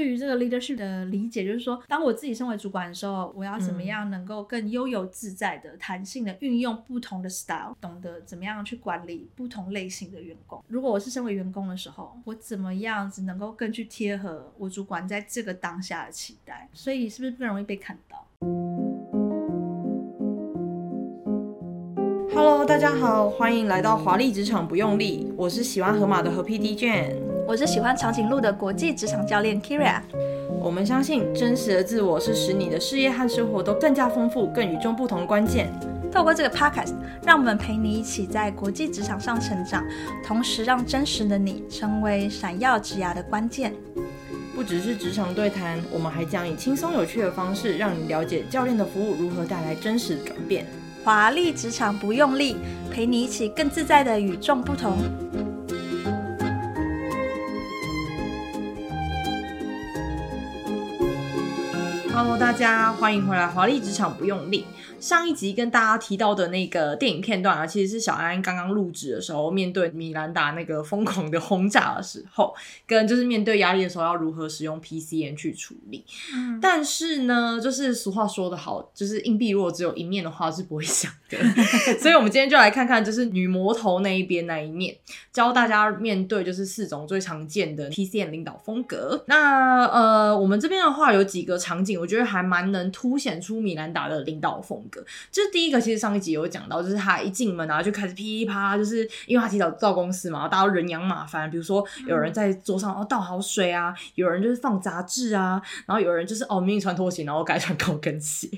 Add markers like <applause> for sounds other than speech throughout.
对于这个 leadership 的理解，就是说，当我自己身为主管的时候，我要怎么样能够更悠游自在的、弹性的运用不同的 style，懂得怎么样去管理不同类型的员工。如果我是身为员工的时候，我怎么样子能够更去贴合我主管在这个当下的期待？所以是不是更容易被看到？Hello，大家好，欢迎来到华丽职场不用力，我是喜欢河马的河 PD Jane。我是喜欢长颈鹿的国际职场教练 Kyria。我们相信真实的自我是使你的事业和生活都更加丰富、更与众不同的关键。透过这个 Podcast，让我们陪你一起在国际职场上成长，同时让真实的你成为闪耀职涯的关键。不只是职场对谈，我们还将以轻松有趣的方式，让你了解教练的服务如何带来真实的转变。华丽职场不用力，陪你一起更自在的与众不同。Hello，大家欢迎回来，华丽职场不用力。上一集跟大家提到的那个电影片段啊，其实是小安刚刚入职的时候，面对米兰达那个疯狂的轰炸的时候，跟就是面对压力的时候要如何使用 PCN 去处理。嗯，但是呢，就是俗话说得好，就是硬币如果只有一面的话是不会响的。<laughs> 所以，我们今天就来看看，就是女魔头那一边那一面，教大家面对就是四种最常见的 PCN 领导风格。那呃，我们这边的话有几个场景，我觉得还蛮能凸显出米兰达的领导风格。就是第一个，其实上一集有讲到，就是他一进门然后，就开始噼里啪啦，就是因为他提早到公司嘛，大家都人仰马翻。比如说有人在桌上哦倒好水啊，有人就是放杂志啊，然后有人就是哦明明穿拖鞋，然后改穿高跟鞋。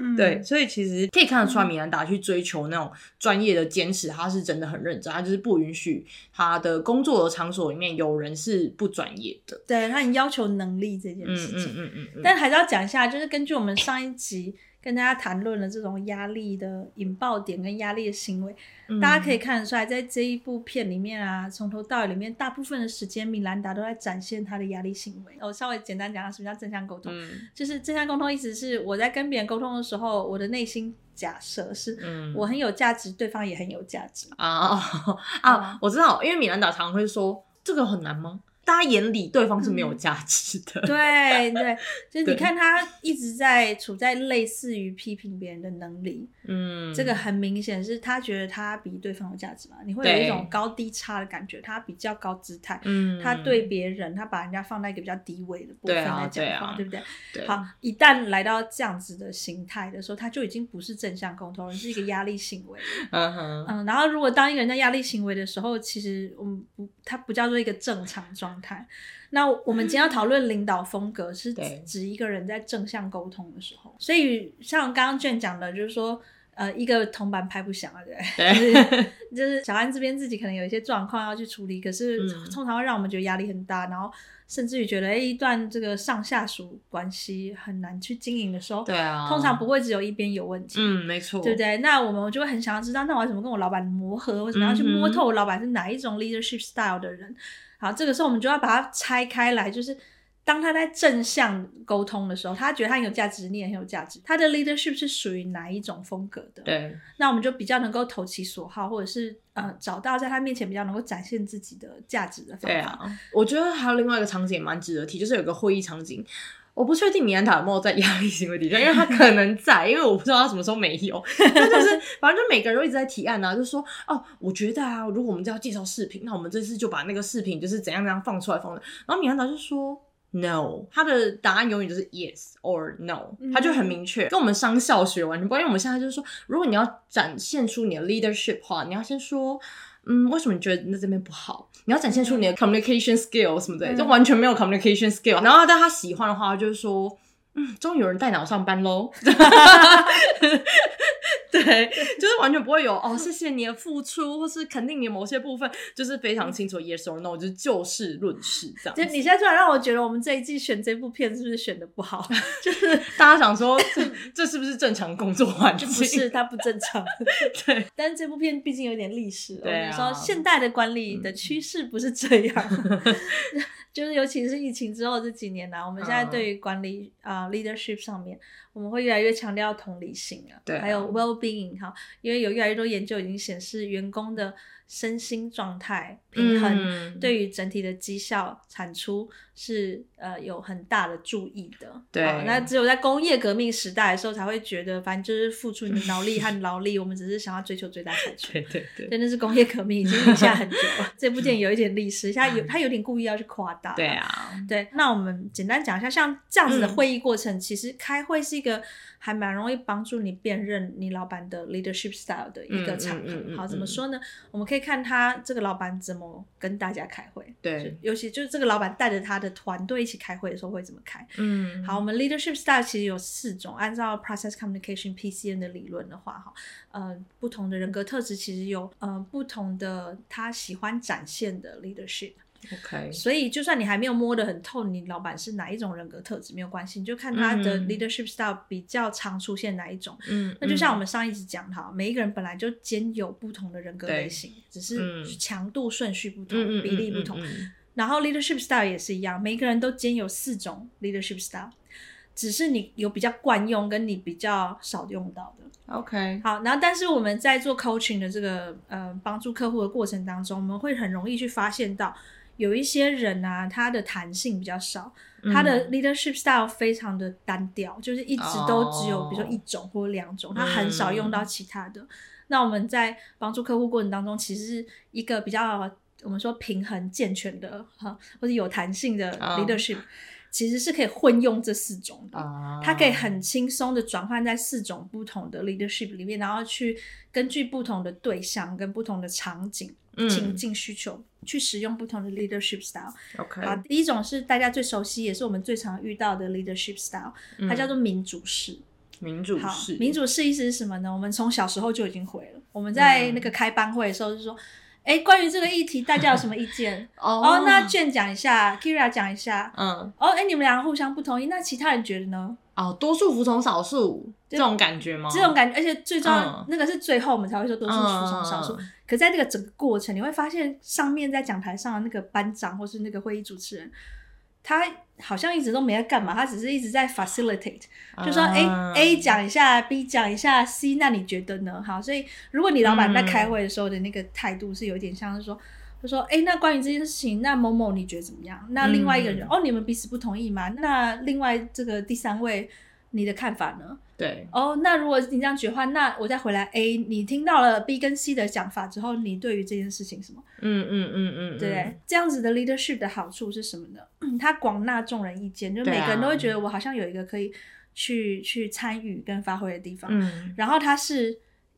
嗯、<laughs> 对，所以其实可以看得出来，米兰达去追求那种专业的坚持，他是真的很认真，他就是不允许他的工作的场所里面有人是不专业的。对，他很要求能力这件事情。嗯嗯嗯，嗯。但还是要讲一下，就是根据我们上一集。跟大家谈论了这种压力的引爆点跟压力的行为，嗯，大家可以看得出来，在这一部片里面啊，从头到尾里面，大部分的时间，米兰达都在展现他的压力行为。我稍微简单讲下什么叫正向沟通，嗯，就是正向沟通意思是我在跟别人沟通的时候，我的内心假设是，我很有价值，嗯，对方也很有价值 <laughs> 啊啊！我知道，因为米兰达常会说，这个很难吗？大家眼里对方是没有价值的，嗯，对 <laughs> 对，就是你看他一直在处在类似于批评别人的能力，嗯，这个很明显是他觉得他比对方有价值嘛，你会有一种高低差的感觉，他比较高姿态，嗯，他对别人他把人家放在一个比较低位的部分来讲话，对，不对？对，好，一旦来到这样子的形态的时候，他就已经不是正向沟通，而是一个压力行为，嗯哼，嗯，然后如果当一个人在压力行为的时候，其实我们不，他不叫做一个正常状态。那我们今天要讨论领导风格，是指一个人在正向沟通的时候。所以像刚刚卷讲的，就是说，呃，一个铜板拍不响啊，对，对。就是 <laughs> 就是小安这边自己可能有一些状况要去处理，可是通常会让我们觉得压力很大，然后甚至于觉得，哎，一段这个上下属关系很难去经营的时候，对啊，通常不会只有一边有问题，嗯，没错，对不对？那我们就会很想要知道，那我要怎么跟我老板磨合，或怎么样去摸透我老板是哪一种 leadership style 的人？好，这个时候我们就要把它拆开来，就是当他在正向沟通的时候，他觉得他很有价值，你也很有价值。他的 leadership 是属于哪一种风格的？对，那我们就比较能够投其所好，或者是呃找到在他面前比较能够展现自己的价值的方法。对啊，我觉得还有另外一个场景也蛮值得提，就是有个会议场景。我不确定米兰达有没有在压力行为底下，因为他可能在，因为我不知道他什么时候没有。<laughs> 但就是反正就每个人都一直在提案啊，就说哦，我觉得啊，如果我们就要介绍视频，那我们这次就把那个视频就是怎样怎样放出来放的。然后米兰达就说 no，他的答案永远就是 yes or no，他就很明确，跟我们商校学完全不一样。因为我们现在就是说，如果你要展现出你的 leadership 话，你要先说。嗯，为什么你觉得那这边不好？你要展现出你的 communication skill 什么的，就完全没有 communication skill。然后，但他喜欢的话，就是说，嗯，终于有人带脑上班喽。<laughs> 对，就是完全不会有哦，谢谢你的付出，或是肯定你某些部分，就是非常清楚 yes or no，就是就事论事这样。就你现在突然让我觉得，我们这一季选这部片是不是选的不好？<laughs> 就是大家想说，这这是不是正常工作环境？不是，它不正常。<laughs> 对，但是这部片毕竟有点历史了。对啊，说现代的管理的趋势不是这样。<laughs> 就是尤其是疫情之后这几年呢、啊，我们现在对于管理啊、uh, leadership 上面，我们会越来越强调同理心啊，对啊，还有 well being 哈，因为有越来越多研究已经显示员工的。身心状态平衡，对于整体的绩效产出是呃有很大的注意的。对、哦，那只有在工业革命时代的时候才会觉得，反正就是付出你的脑力和 <laughs> 劳力，我们只是想要追求最大产出。对对对，<laughs> 真的是工业革命已经立下很久了。这部电影有一点历史，现在有他有点故意要去夸大。对啊，对，那我们简单讲一下，像这样子的会议过程，嗯、其实开会是一个。还蛮容易帮助你辨认你老板的 leadership style 的一个场合。好，怎么说呢？我们可以看他这个老板怎么跟大家开会。对，尤其就是这个老板带着他的团队一起开会的时候会怎么开。嗯，好，我们 leadership style 其实有四种，按照 process communication PCN 的理论的话，哈，呃，不同的人格特质其实有呃不同的他喜欢展现的 leadership。OK，所以就算你还没有摸得很透，你老板是哪一种人格特质没有关系，你就看他的 leadership style 比较常出现哪一种。嗯，那就像我们上一集讲的哈，每一个人本来就兼有不同的人格类型，只是强度顺序不同，比例不同。然后 leadership style 也是一样，每一个人都兼有四种 leadership style，只是你有比较惯用，跟你比较少用到的。OK，好，然后但是我们在做 coaching 的这个呃帮助客户的过程当中，我们会很容易去发现到。有一些人啊，他的弹性比较少，嗯、他的 leadership style 非常的单调，就是一直都只有比如说一种或两种，哦、他很少用到其他的。嗯、那我们在帮助客户过程当中，其实是一个比较我们说平衡健全的哈，或者有弹性的 leadership，、哦、其实是可以混用这四种的，哦、它可以很轻松的转换在四种不同的 leadership 里面，然后去根据不同的对象跟不同的场景。情境需求、嗯、去使用不同的 leadership style。OK，好，第一种是大家最熟悉，也是我们最常遇到的 leadership style，它叫做民主式。民主式，民主式意思是什么呢？我们从小时候就已经会了。我们在那个开班会的时候就说，哎、嗯，关于这个议题，大家有什么意见？<laughs> 哦，哦，那 Jane 讲一下，Kyria 讲一下。嗯。哦，哎，你们两个互相不同意，那其他人觉得呢？哦，多数服从少数，这种感觉吗？这种感觉，而且最重要，嗯、那个是最后我们才会说多数服从少数。嗯、可在这个整个过程，你会发现上面在讲台上的那个班长或是那个会议主持人，他好像一直都没在干嘛，他只是一直在 facilitate，、嗯、就说哎 A 讲一下，B 讲一下，C 那你觉得呢？好，所以如果你老板在开会的时候的那个态度是有点像是说。他说：“哎，那关于这件事情，那某某你觉得怎么样？那另外一个人，嗯、哦，你们彼此不同意吗？那另外这个第三位，你的看法呢？对，哦，那如果你这样觉得话，那我再回来 A，你听到了 B 跟 C 的讲法之后，你对于这件事情什么？嗯嗯嗯嗯，对，这样子的 leadership 的好处是什么呢？嗯、他广纳众人意见，就每个人都会觉得我好像有一个可以去去参与跟发挥的地方。嗯，然后他是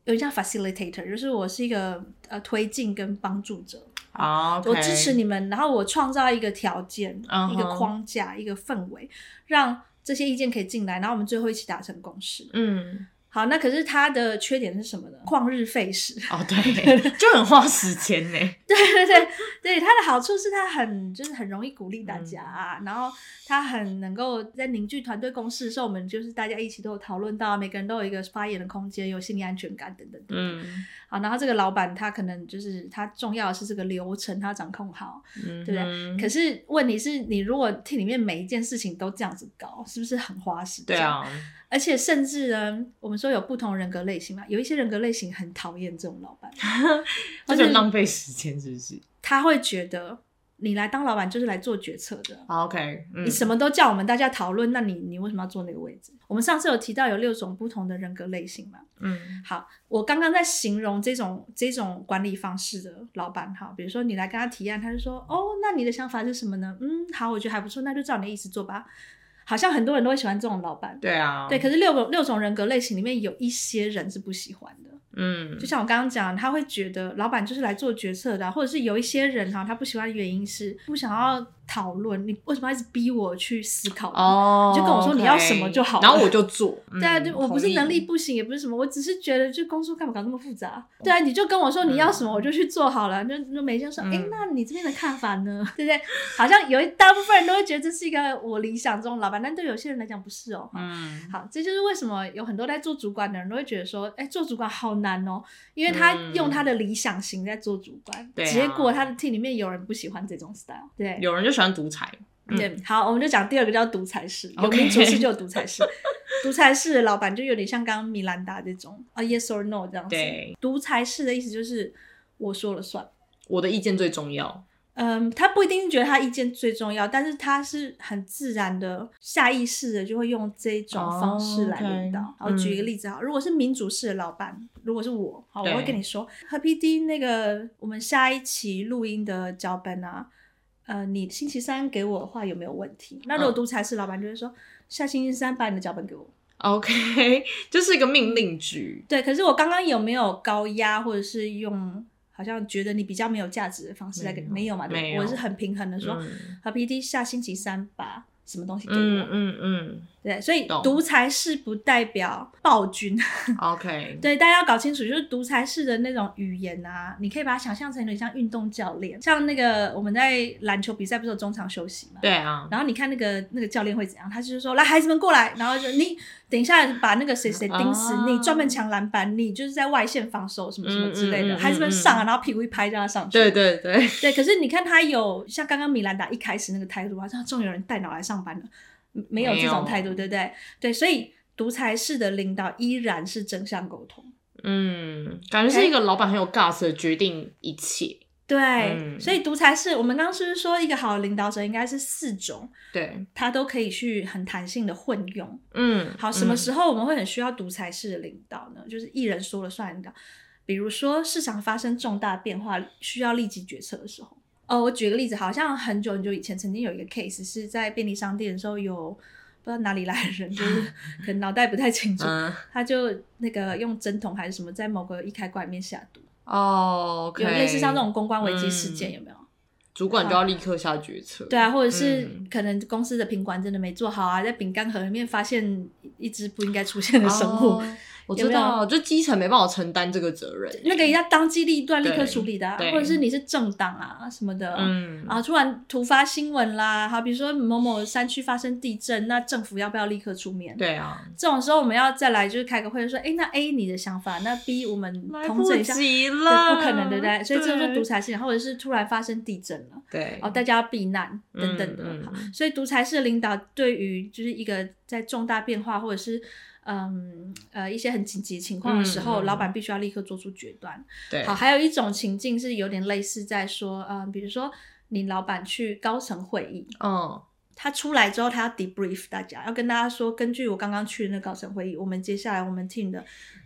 有点像 facilitator，就是我是一个呃推进跟帮助者。啊，oh, okay. 我支持你们，然后我创造一个条件，uh huh. 一个框架，一个氛围，让这些意见可以进来，然后我们最后一起达成共识。嗯。好，那可是它的缺点是什么呢？旷日费时哦，对，就很花时间呢。<laughs> 对对对对，它的好处是它很就是很容易鼓励大家啊，嗯、然后它很能够在凝聚团队共识的时候，我们就是大家一起都有讨论到，每个人都有一个发言的空间，有心理安全感等等等等。嗯，好，然后这个老板他可能就是他重要的是这个流程他掌控好，嗯，对不对？可是问题是你如果 team 里面每一件事情都这样子搞，是不是很花时间？对啊。而且甚至呢，我们说有不同人格类型嘛，有一些人格类型很讨厌这种老板，<laughs> 他就浪费时间，是不是？他会觉得你来当老板就是来做决策的。OK，嗯，你什么都叫我们大家讨论，那你你为什么要坐那个位置？我们上次有提到有六种不同的人格类型嘛？嗯，好，我刚刚在形容这种这种管理方式的老板哈，比如说你来跟他提案，他就说哦，那你的想法是什么呢？嗯，好，我觉得还不错，那就照你的意思做吧。好像很多人都会喜欢这种老板，对啊，对。可是六个六种人格类型里面有一些人是不喜欢的，嗯，就像我刚刚讲，他会觉得老板就是来做决策的，或者是有一些人哈，他不喜欢的原因是不想要讨论，你为什么要一直逼我去思考？哦，你就跟我说你要什么就好了，然后我就做。<laughs> 对啊，就我不是能力不行，也不是什么，我只是觉得就工作干嘛搞那么复杂？对啊，你就跟我说你要什么，我就去做好了。就就每天说，哎，那你这边的看法呢？<laughs> 对不对？好像有一大部分人都会觉得这是一个我理想中的老板，但对有些人来讲不是哦。嗯，好，这就是为什么有很多在做主管的人都会觉得说，哎，做主管好难哦，因为他用他的理想型在做主管，结果他的 team 里面有人不喜欢这种 style，对，有人就喜欢独裁。对，好，我们就讲第二个叫独裁式，有民主式就有独裁式。独裁式的老板就有点像刚刚米兰达这种啊，yes or no 这样子。对，独裁式的意思就是我说了算，我的意见最重要。嗯，他不一定觉得他意见最重要，但是他是很自然的、下意识的就会用这种方式来领导。Oh. 好，举一个例子哈，嗯、如果是民主式的老板，如果是我，好，我会跟你说，和 PD 那个我们下一期录音的脚本啊。呃，你星期三给我的话有没有问题？那如果独裁式老板就会说，嗯、下星期三把你的脚本给我。OK，<laughs> 就是一个命令句。对，可是我刚刚有没有高压，或者是用好像觉得你比较没有价值的方式来给？没有，嘛？对，没有。我是很平衡的说，好 PD 下星期三把什么东西给我？嗯嗯嗯。嗯对，所以独裁式不代表暴君。<laughs> OK，对，大家要搞清楚，就是独裁式的那种语言啊，你可以把它想象成有点像运动教练，像那个我们在篮球比赛不是有中场休息嘛？对啊。然后你看那个那个教练会怎样？他就是说，来孩子们过来，然后就你等一下把那个谁谁盯死，啊、你专门抢篮板，你就是在外线防守什么什么之类的，嗯嗯嗯嗯、孩子们上啊，然后屁股一拍让他上去。对对对。<laughs> 对，可是你看他有像刚刚米兰达一开始那个态度啊，他终于有人带脑来上班了。没有这种态度，对不对？对，所以独裁式的领导依然是正向沟通。嗯，感觉是一个老板很有 gas 的决定一切。对，嗯、所以独裁式，我们刚刚是不是说一个好的领导者应该是四种？对，他都可以去很弹性的混用。嗯，好，什么时候我们会很需要独裁式的领导呢？嗯、就是一人说了算领导。比如说市场发生重大变化，需要立即决策的时候。哦，我举个例子，好像很久很久以前，曾经有一个 case 是在便利商店的时候，有不知道哪里来的人，就是 <laughs> 可能脑袋不太清楚，嗯、他就那个用针筒还是什么，在某个易开罐里面下毒。哦，okay, 有类似像这种公关危机事件，嗯、有没有？主管就要立刻下决策。对啊，或者是可能公司的品管真的没做好啊，在饼干盒里面发现一只不应该出现的生物。哦我知道，就基层没办法承担这个责任，那个要当机立断，立刻处理的，啊，或者是你是政党啊什么的，嗯，啊，突然突发新闻啦，好，比如说某某山区发生地震，那政府要不要立刻出面？对啊，这种时候我们要再来就是开个会说，哎，欸，那 A 你的想法，那 B 我们统整一下，不，不可能对不对？所以这就是独裁式，或者是突然发生地震了，对，哦，大家要避难等等的，嗯嗯，所以独裁式的领导对于就是一个在重大变化或者是。嗯呃，一些很紧急情况的时候，嗯、老板必须要立刻做出决断。对，好，还有一种情境是有点类似在说，嗯，比如说你老板去高层会议，嗯，他出来之后，他要 debrief 大家，要跟大家说，根据我刚刚去的那高层会议，我们接下来我们 team 的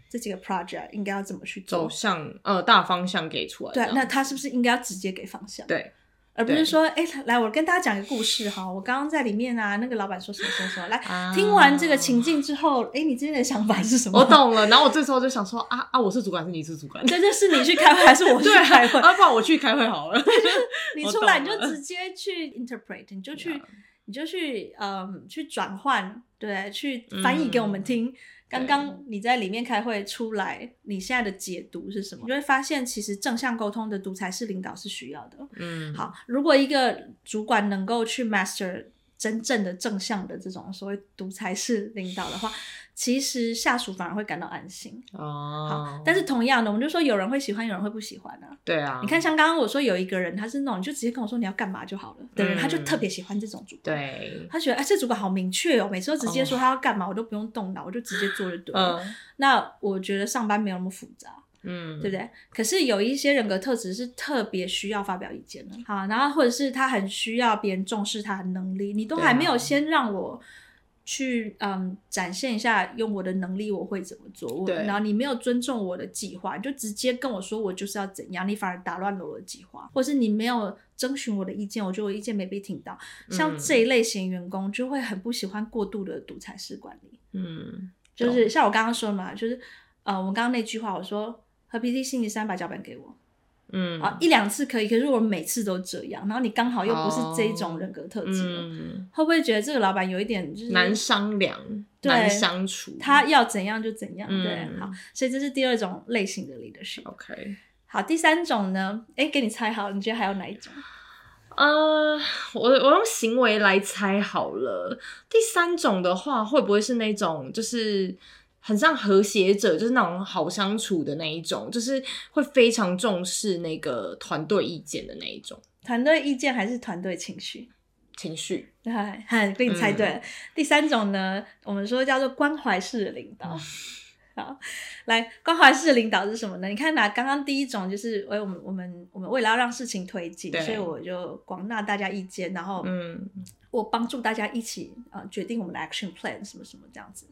这几个 project 应该要怎么去走向，呃，大方向给出来。对，那他是不是应该要直接给方向？对。而不是说，哎来，我跟大家讲个故事哈。我刚刚在里面啊，那个老板说什么说什么。来，啊、听完这个情境之后，哎、欸，你今天的想法是什么？我懂了。然后我这时候就想说，啊啊，我是主管，是你是主管？<laughs> 这就是你去开会，还是我去开会？啊，不然我去开会好了。你出来你就直接去 interpret，你就去你就去，嗯，去转换，对，去翻译给我们听。嗯刚刚你在里面开会出来，你现在的解读是什么？你就会发现，其实正向沟通的独裁式领导是需要的。嗯，好，如果一个主管能够去 master 真正的正向的这种所谓独裁式领导的话。其实下属反而会感到安心哦。好，但是同样的，我们就说有人会喜欢，有人会不喜欢啊。对啊。你看，像刚刚我说有一个人，他是那种就直接跟我说你要干嘛就好了的人，他就特别喜欢这种主管。对。他觉得哎，这主管好明确哦，每次都直接说他要干嘛，我都不用动脑，我就直接做就对了。那我觉得上班没有那么复杂，嗯，对不对？可是有一些人格特质是特别需要发表意见的。好，然后或者是他很需要别人重视他的能力，你都还没有先让我。去嗯展现一下，用我的能力我会怎么做？对。然后你没有尊重我的计划，就直接跟我说我就是要怎样，你反而打乱了我的计划，或是你没有征询我的意见，我觉得我意见没被听到。像这一类型员工就会很不喜欢过度的独裁式管理。嗯，就是像我刚刚说的嘛，就是呃，我刚刚那句话我说，何 PD 星期三把脚本给我，嗯，啊，一两次可以，可是如果每次都这样，然后你刚好又不是这种人格特质，哦嗯，会不会觉得这个老板有一点就是难商量，难相处？他要怎样就怎样，嗯，对，好，所以这是第二种类型的 leadership。OK，好，第三种呢？哎，给你猜好，你觉得还有哪一种？呃，我我用行为来猜好了。第三种的话，会不会是那种就是？很像和谐者，就是那种好相处的那一种，就是会非常重视那个团队意见的那一种。团队意见还是团队情绪？情绪。嗨嗨，被你猜对了。嗯。<laughs> 第三种呢，我们说叫做关怀式的领导。嗯。好，来，关怀式的领导是什么呢？你看，拿刚刚第一种就是，为我们我们我们为了要让事情推进，所以我就广纳大家意见，然后嗯，我帮助大家一起啊，呃，决定我们的 action plan 什么什么这样子。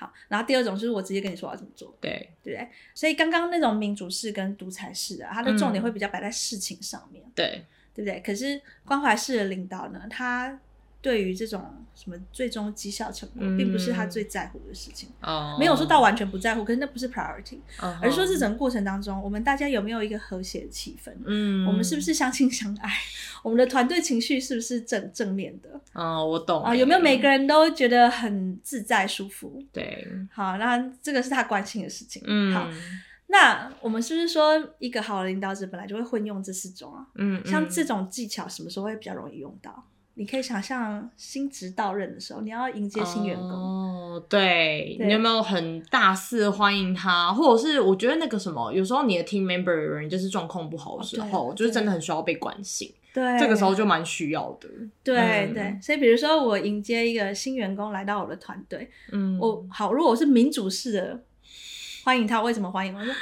好，然后第二种就是我直接跟你说要怎么做，对对不对？所以刚刚那种民主式跟独裁式啊，它的重点会比较摆在事情上面，嗯、对对不对？可是关怀式的领导呢，他对于这种什么最终绩效成果，嗯，并不是他最在乎的事情。哦，没有说到完全不在乎，可是那不是 priority，哦，而是说这整个过程当中，我们大家有没有一个和谐的气氛？嗯，我们是不是相亲相爱？我们的团队情绪是不是正正面的？哦，我懂啊，有没有每个人都觉得很自在舒服？对，好，那这个是他关心的事情。嗯，好，那我们是不是说一个好的领导者本来就会混用这四种啊？嗯，像这种技巧什么时候会比较容易用到？你可以想象新职到任的时候，你要迎接新员工。哦，对，对，你有没有很大肆欢迎他，或者是我觉得那个什么，有时候你的 team member 有人就是状况不好的时候，哦，就是真的很需要被关心，对，这个时候就蛮需要的，对、嗯、对，所以比如说我迎接一个新员工来到我的团队，嗯，我好，如果我是民主式的欢迎他，为什么欢迎我？说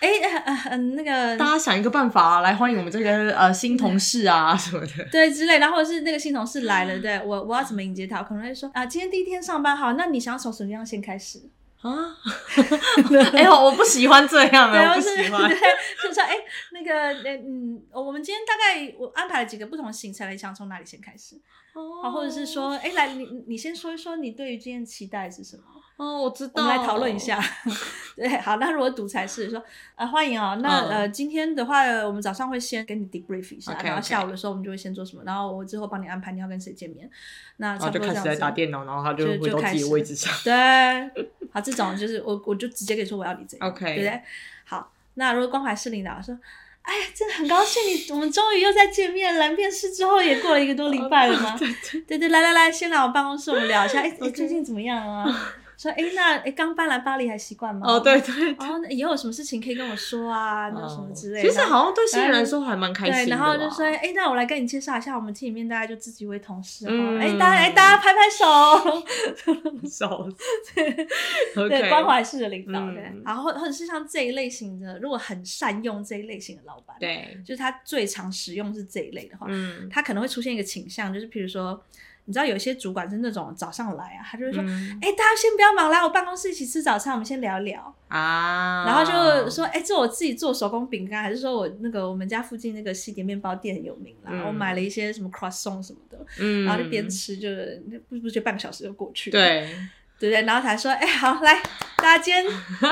哎，嗯、呃呃，那个，大家想一个办法、啊、来欢迎我们这个呃新同事啊 <laughs> 什么的，对之类，然后或者是那个新同事来了，<laughs> 对我我要怎么迎接他？我可能会说啊，今天第一天上班好，那你想要从什么样先开始啊？<laughs> 哎呦，我不喜欢这样啊，我不喜欢。对，就说哎，那个嗯，我们今天大概我安排了几个不同的行程，你想从哪里先开始？哦，或者是说，哎，来你你先说一说你对于今天期待是什么？哦，我知道。我们来讨论一下。<laughs> 对，好，那如果独裁是说，啊，欢迎啊、哦，那、嗯、呃，今天的话，我们早上会先给你 debrief 一下，okay, 然后下午的时候我们就会先做什么然后我之后帮你安排你要跟谁见面。那差不多这样子。然后就开始在打电脑，然后他就回到自己的位置上。对，<laughs> 好，这种就是我我就直接跟你说我要你这样，OK，对不对？好，那如果关怀是领导说，哎呀，真的很高兴你，我们终于又再见面了。面试之后也过了一个多礼拜了吗？<laughs> 对对来来来，先来我办公室，我们聊一下。哎、okay. 最近怎么样啊？说哎，那哎，刚搬来巴黎还习惯吗？哦，对对，对。哦，那以后有什么事情可以跟我说啊？那、哦、什么之类的。其实好像对新人来说还蛮开心的。对，然后就说哎，那我来跟你介绍一下，我们 team 里面大家就自己一位同事哈。哎、嗯，大家哎，大家拍拍手。<laughs> 手。<laughs> 对，对，关怀式的领导对。然后或者是像这一类型的，如果很善用这一类型的老板，对，就是他最常使用是这一类的话，嗯，他可能会出现一个倾向，就是比如说。你知道有些主管是那种早上来啊，他就会说：“哎、嗯欸，大家先不要忙，来我办公室一起吃早餐，我们先聊聊啊。”然后就说：“哎、欸，这我自己做手工饼干，还是说我那个我们家附近那个西点面包店很有名啦、嗯，我买了一些什么 croissant 什么的，嗯、然后就边吃就是不不就半个小时就过去了。”对。对对，然后才说，哎，好，来，大家今天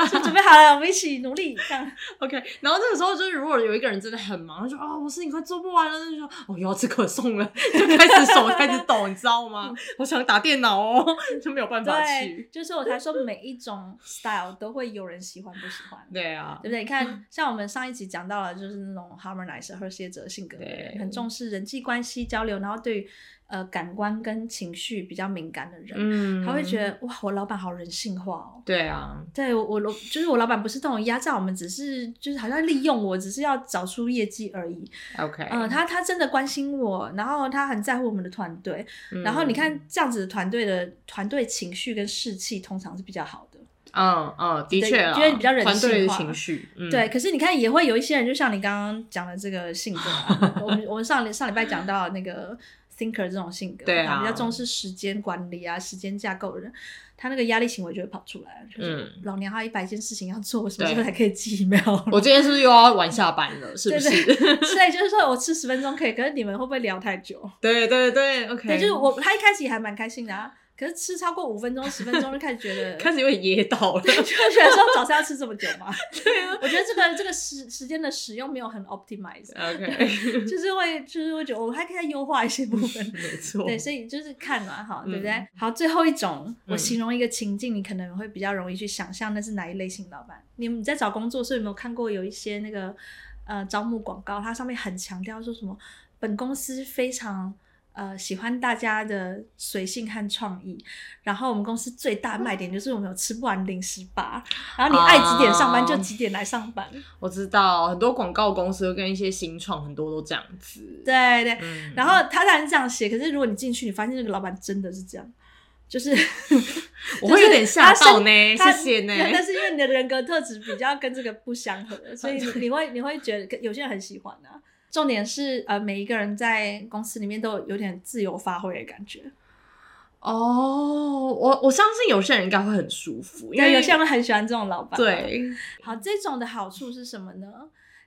就准备好了，我们一起努力，<laughs> 这样。OK，然后这个时候就是，如果有一个人真的很忙，他说啊，我事情快做不完了，那就说，哦，又要吃可颂了，<laughs> 就开始手开始抖，你知道吗？<laughs> 我想打电脑哦，就没有办法去。就是我才说，每一种 style 都会有人喜欢不喜欢。对啊，对不对？你看，像我们上一集讲到了，就是那种 harmonizer 和谐者性格的人，很重视人际关系交流，然后对于。呃，感官跟情绪比较敏感的人，嗯，他会觉得哇，我老板好人性化哦。对啊，对我我就是我老板不是那种压榨我们，只是就是好像利用我，只是要找出业绩而已。OK，嗯、呃，他他真的关心我，然后他很在乎我们的团队，嗯，然后你看这样子的团队的团队情绪跟士气通常是比较好的。嗯嗯，的确啊，因为比较人性化情绪，嗯，对。可是你看，也会有一些人，就像你刚刚讲的这个性格，<laughs> 啊，我们我们上上礼拜讲到那个。Thinker 这种性格，对啊，比较重视时间管理啊，时间架构的人，他那个压力行为就会跑出来，就是老娘还有一百件事情要做，我什么时候才可以寄 email？<laughs> 我今天是不是又要晚下班了？是不是？对，对，<laughs> 所以就是说我吃十分钟可以，可是你们会不会聊太久？<laughs> 对对对，OK。对，就是我他一开始也还蛮开心的啊。可是吃超过五分钟、十分钟就开始觉得 <laughs> 开始有点噎到了，就觉得说早上要吃这么久吗？<laughs> 对啊，我觉得这个这个时时间的使用没有很 optimize。<laughs> OK，就是会就是会觉得我还可以再优化一些部分。没错，对，所以就是看嘛，哈，对不对？好，最后一种，我形容一个情境，你可能会比较容易去想象那是哪一类型老板。你们在找工作，所以有没有看过有一些那个呃招募广告，它上面很强调说什么本公司非常。呃，喜欢大家的随性和创意，然后我们公司最大卖点就是我们有吃不完零食吧，然后你爱几点上班就几点来上班。Uh, 我知道很多广告公司跟一些新创很多都这样子。对对，嗯、然后他当然是这样写，可是如果你进去，你发现那个老板真的是这样，就是 <laughs> 我会有点吓到呢，谢谢呢。但是因为你的人格特质比较跟这个不相合，所以 <laughs> 你你会你会觉得有些人很喜欢啊。重点是，呃，每一个人在公司里面都有点自由发挥的感觉。哦，我我相信有些人应该会很舒服，因为有些人很喜欢这种老板。对，好，这种的好处是什么呢？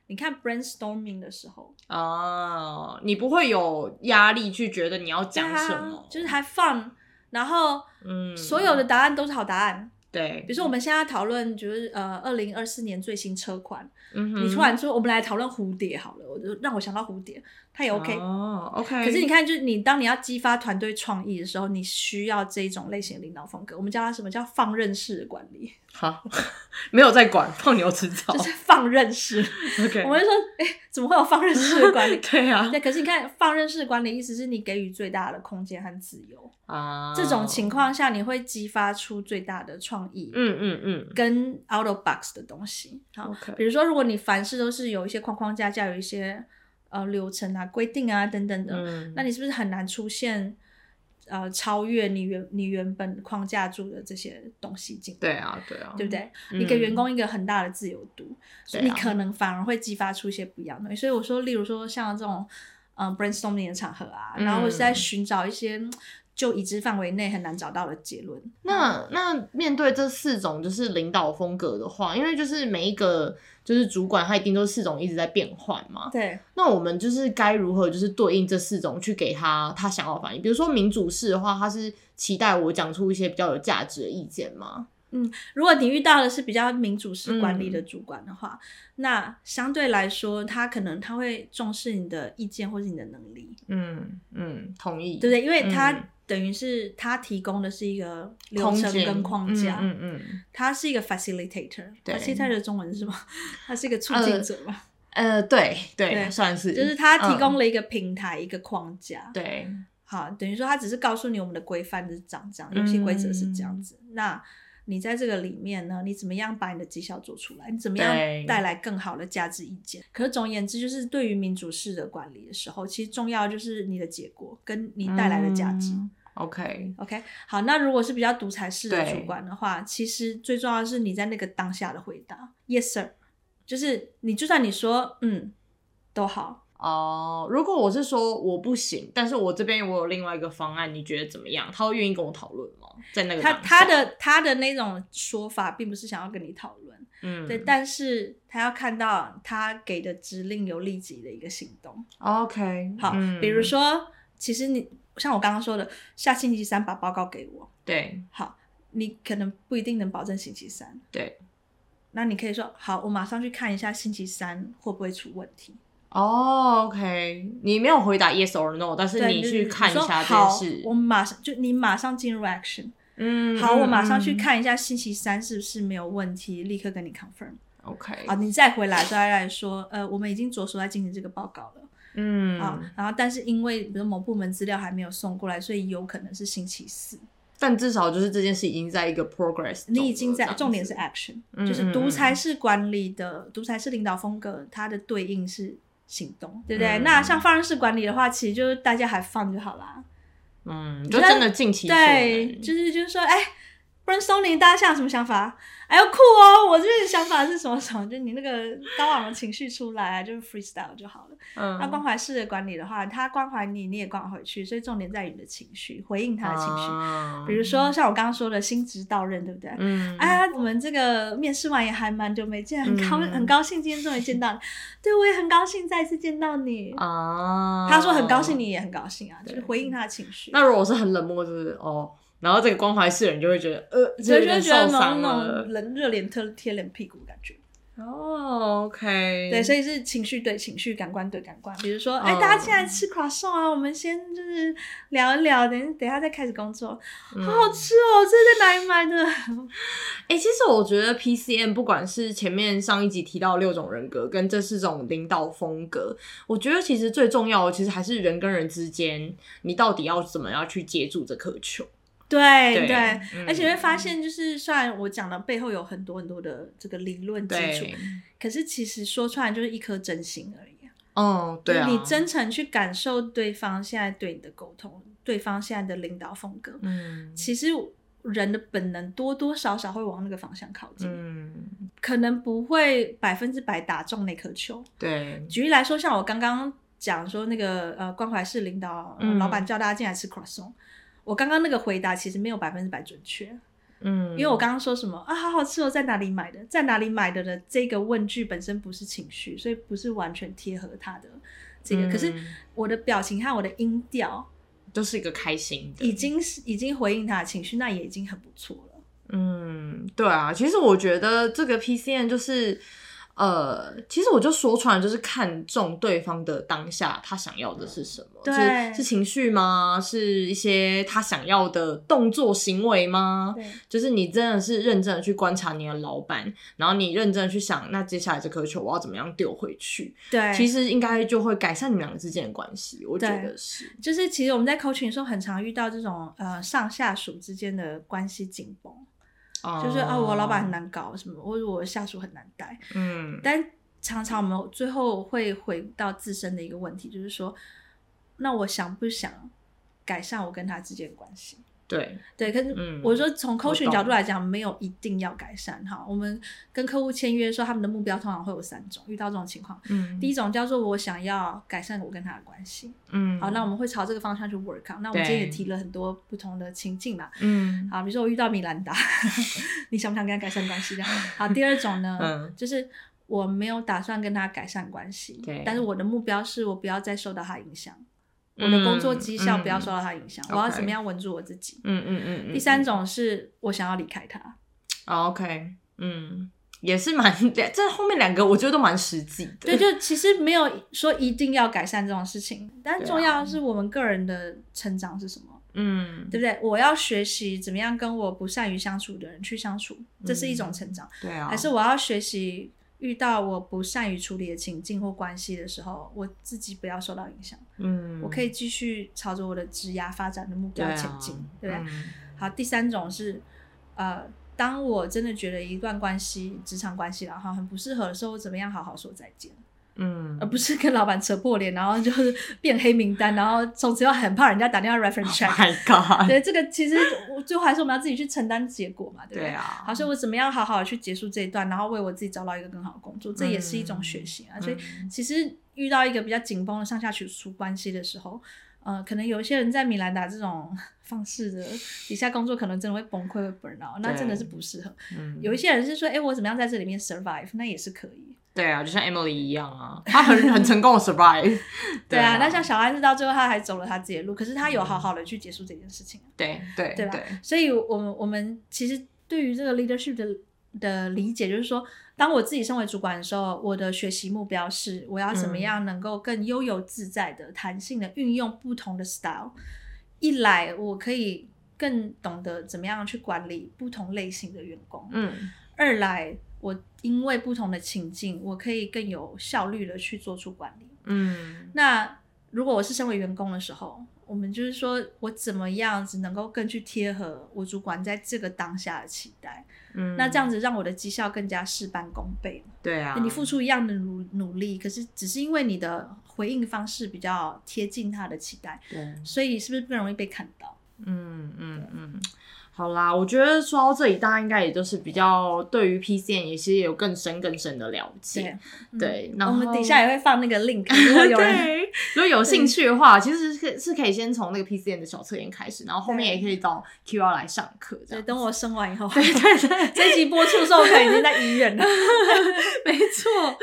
你看 brainstorming 的时候，哦，你不会有压力去觉得你要讲什么，就是还 fun，然后，嗯，所有的答案都是好答案。对，比如说我们现在讨论就是呃，二零二四年最新车款，嗯哼，你突然说我们来讨论蝴蝶好了，我就让我想到蝴蝶。它也 OK，哦，OK。可是你看，就是你当你要激发团队创意的时候，你需要这种类型的领导风格。我们叫它什么叫放任式的管理？好，<laughs> 没有在管，放牛吃草，就是放任式。OK，我们就说，哎、欸，怎么会有放任式的管理？<laughs> 对啊，对。可是你看，放任式管理意思是你给予最大的空间和自由啊。这种情况下，你会激发出最大的创意。嗯嗯嗯，跟 out of box 的东西。好，OK。比如说，如果你凡事都是有一些框框架架，有一些。呃，流程啊，规定啊，等等的，嗯、那你是不是很难出现呃超越你原你原本框架住的这些东西进？对啊，对啊，对不对？嗯、你给员工一个很大的自由度，所以你可能反而会激发出一些不一样的东西。所以我说，例如说像这种嗯、呃、brainstorming 的场合啊，然后我是在寻找一些。就已知范围内很难找到的结论。那那面对这四种就是领导风格的话，因为就是每一个就是主管，他一定都是四种一直在变换嘛。对。那我们就是该如何就是对应这四种去给他他想要反应？比如说民主式的话，他是期待我讲出一些比较有价值的意见吗？嗯，如果你遇到的是比较民主式管理的主管的话，嗯、那相对来说，他可能他会重视你的意见或是你的能力。嗯嗯，同意，对不对？因为他。嗯等于是他提供的是一个流程跟框架，嗯嗯，嗯，他是一个 facilitator，对，facilitator 的中文是什么？<laughs> 他是一个促进者吧？呃，对对，对。算是，就是他提供了一个平台，嗯、一个框架，对，好，等于说他只是告诉你我们的规范是长这样，游戏规则是这样子，嗯、那。你在这个里面呢，你怎么样把你的绩效做出来？你怎么样带来更好的价值意见？可是总而言之，就是对于民主式的管理的时候，其实重要就是你的结果跟你带来的价值。嗯、OK OK，好，那如果是比较独裁式的主管的话，其实最重要的是你在那个当下的回答，Yes sir，就是你就算你说嗯都好。哦，uh, 如果我是说我不行，但是我这边我有另外一个方案，你觉得怎么样？他会愿意跟我讨论吗？在那个他他的他的那种说法，并不是想要跟你讨论，嗯，对，但是他要看到他给的指令有立即的一个行动。OK，好，嗯、比如说，其实你像我刚刚说的，下星期三把报告给我，对，好，你可能不一定能保证星期三，对，那你可以说好，我马上去看一下星期三会不会出问题。哦、oh，OK，你没有回答 yes or no，但是你去看一下这件事。我马上就你马上进入 action。嗯，好，我马上去看一下星期三是不是没有问题，立刻跟你 confirm。OK，好，你再回来再来说，呃，我们已经着手在进行这个报告了。嗯，啊，然后但是因为比如某部门资料还没有送过来，所以有可能是星期四。但至少就是这件事已经在一个 progress，你已经在，重点是 action，就是独裁式管理的独裁式领导风格，它的对应是。行动，对不对？嗯、那像放任式管理的话，其实就是大家还放就好啦。嗯，就真的尽其对，就是就是说，哎。Brainstorming，大家现在有什么想法？哎呦酷哦！我这边想法是什么什么？就你那个高昂的情绪出来啊，就是 freestyle 就好了。嗯。那关怀式的管理的话，他关怀你，你也关怀回去，所以重点在于你的情绪，回应他的情绪。嗯、比如说像我刚刚说的新职到任，对不对？嗯。哎，我们这个面试完也还蛮久没见，很高、嗯、很高兴今天终于见到你。对，我也很高兴再一次见到你。啊。他说很高兴，你也很高兴啊，就是回应他的情绪。那如果我是很冷漠，就是哦。然后这个关怀世人就会觉得，呃，就会觉得那种冷热脸贴贴脸屁股感觉。哦、oh,，OK，对，所以是情绪对情绪，感官对感官。比如说，哎、oh. 欸，大家进来吃 croissant 啊，我们先就是聊一聊，等等一下再开始工作。嗯、好好吃哦，这是在哪里买的？<laughs> 哎、欸，其实我觉得 PCM 不管是前面上一集提到六种人格，跟这四种领导风格，我觉得其实最重要的，其实还是人跟人之间，你到底要怎么样去接住这颗球。对对，而且会发现，就是虽然我讲的背后有很多很多的这个理论基础，可是其实说出来就是一颗真心而已。哦，对啊，你真诚去感受对方现在对你的沟通，对方现在的领导风格，嗯，其实人的本能多多少少会往那个方向靠近，嗯，可能不会百分之百打中那颗球。对，举例来说，像我刚刚讲说那个呃关怀式领导，嗯、老板叫大家进来吃 croissant。我刚刚那个回答其实没有百分之百准确，嗯，因为我刚刚说什么啊，好好吃哦，在哪里买的，在哪里买的的这个问句本身不是情绪，所以不是完全贴合他的这个，嗯、可是我的表情和我的音调都是一个开心的，已经是已经回应他的情绪，那也已经很不错了。嗯，对啊，其实我觉得这个 PCM 就是。呃，其实我就说穿了，就是看中对方的当下，他想要的是什么？对，是，是情绪吗？是一些他想要的动作行为吗？对，就是你真的是认真的去观察你的老板，然后你认真的去想，那接下来这颗球我要怎么样丢回去？对，其实应该就会改善你们两个之间的关系。我觉得是，就是其实我们在 coaching 的时候，很常遇到这种呃上下属之间的关系紧绷。就是啊，我老板很难搞，什么，或者我下属很难带。嗯，但常常我们最后会回到自身的一个问题，就是说，那我想不想改善我跟他之间的关系？对对，可是我说从 coaching 角度来讲，没有一定要改善哈。我们跟客户签约的时候，他们的目标通常会有三种。遇到这种情况，嗯，第一种叫做我想要改善我跟他的关系，嗯，好，那我们会朝这个方向去 work out。那我们今天也提了很多不同的情境嘛，嗯，好，比如说我遇到米兰达，<laughs> 你想不想跟他改善关系？这样，好，第二种呢，嗯，就是我没有打算跟他改善关系，但是我的目标是我不要再受到他影响。我的工作绩效不要受到他影响，嗯，我要怎么样稳住我自己？嗯嗯嗯，嗯。第三种是我想要离开他。哦，OK，嗯，也是蛮，这后面两个我觉得都蛮实际的。对，就其实没有说一定要改善这种事情，但重要的是我们个人的成长是什么？嗯，对不对？我要学习怎么样跟我不善于相处的人去相处，这是一种成长。对啊，还是我要学习？遇到我不善于处理的情境或关系的时候，我自己不要受到影响。嗯，我可以继续朝着我的职涯发展的目标前进，对不对？嗯。好，第三种是，呃，当我真的觉得一段关系、职场关系然后很不适合的时候，我怎么样好好说再见？嗯，而不是跟老板扯破脸，然后就是变黑名单，然后从此又很怕人家打电话 <laughs> reference check。Oh my god！对，这个其实我最后还是我们要自己去承担结果嘛，对不对？对啊。好，所以我怎么样好好的去结束这一段，然后为我自己找到一个更好的工作，这也是一种学习啊。嗯、所以其实遇到一个比较紧绷的上下属关系的时候，呃，可能有一些人在米兰达这种方式的底下工作，可能真的会崩溃，会 burn out，那真的是不适合。嗯。有一些人是说，哎，我怎么样在这里面 survive，那也是可以。对啊，就像 Emily 一样啊，<laughs> 她很很成功的 survive。<laughs> 对啊，那像小安是到最后他还走了他自己的路，可是他有好好的去结束这件事情。对对对吧？所以我们我们其实对于这个 leadership 的的理解，就是说，当我自己身为主管的时候，我的学习目标是我要怎么样能够更悠游自在的、弹性的运用不同的 style。一来，我可以更懂得怎么样去管理不同类型的员工。嗯。二来。我因为不同的情境，我可以更有效率的去做出管理。嗯，那如果我是身为员工的时候，我们就是说我怎么样子能够更去贴合我主管在这个当下的期待。嗯，那这样子让我的绩效更加事半功倍。对啊，你付出一样的努努力，可是只是因为你的回应方式比较贴近他的期待，对，所以是不是更容易被看到？嗯嗯嗯。好啦，我觉得说到这里，大家应该也就是比较对于 PCN 也是有更深更深的了解。对，然后我们底下也会放那个 link，如果有人 <laughs> 对如果有兴趣的话，其实是是可以先从那个 PCN 的小测验开始，然后后面也可以到 QR 来上课。对，等我生完以后，对对对，<laughs> 这集播出的时候可能已经在医院了。<laughs> 没错，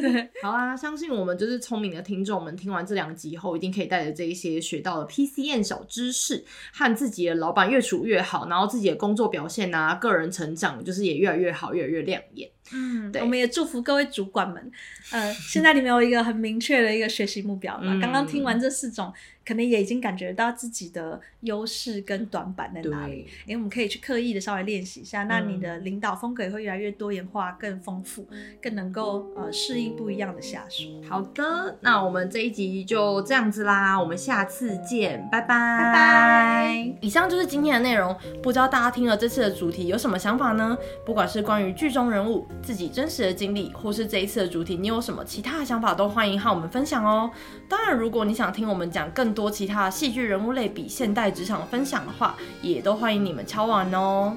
对对。好啊，相信我们就是聪明的听众们，听完这两集后，一定可以带着这一些学到的 PCN 小知识，和自己的老板越处越好。然后自己的工作表现啊，个人成长就是也越来越好，越来越亮眼。嗯，对，我们也祝福各位主管们，<laughs> 呃，现在你们有一个很明确的一个学习目标了。嗯，刚刚听完这四种。可能也已经感觉到自己的优势跟短板在哪里，因为我们可以去刻意的稍微练习一下，那你的领导风格也会越来越多元化、更丰富，更能够呃适应不一样的下属。好的，那我们这一集就这样子啦，我们下次见，拜拜拜拜。以上就是今天的内容，不知道大家听了这次的主题有什么想法呢？不管是关于剧中人物、自己真实的经历，或是这一次的主题，你有什么其他的想法都欢迎和我们分享哦。当然，如果你想听我们讲更多其他戏剧人物类比现代职场分享的话，也都欢迎你们敲完哦。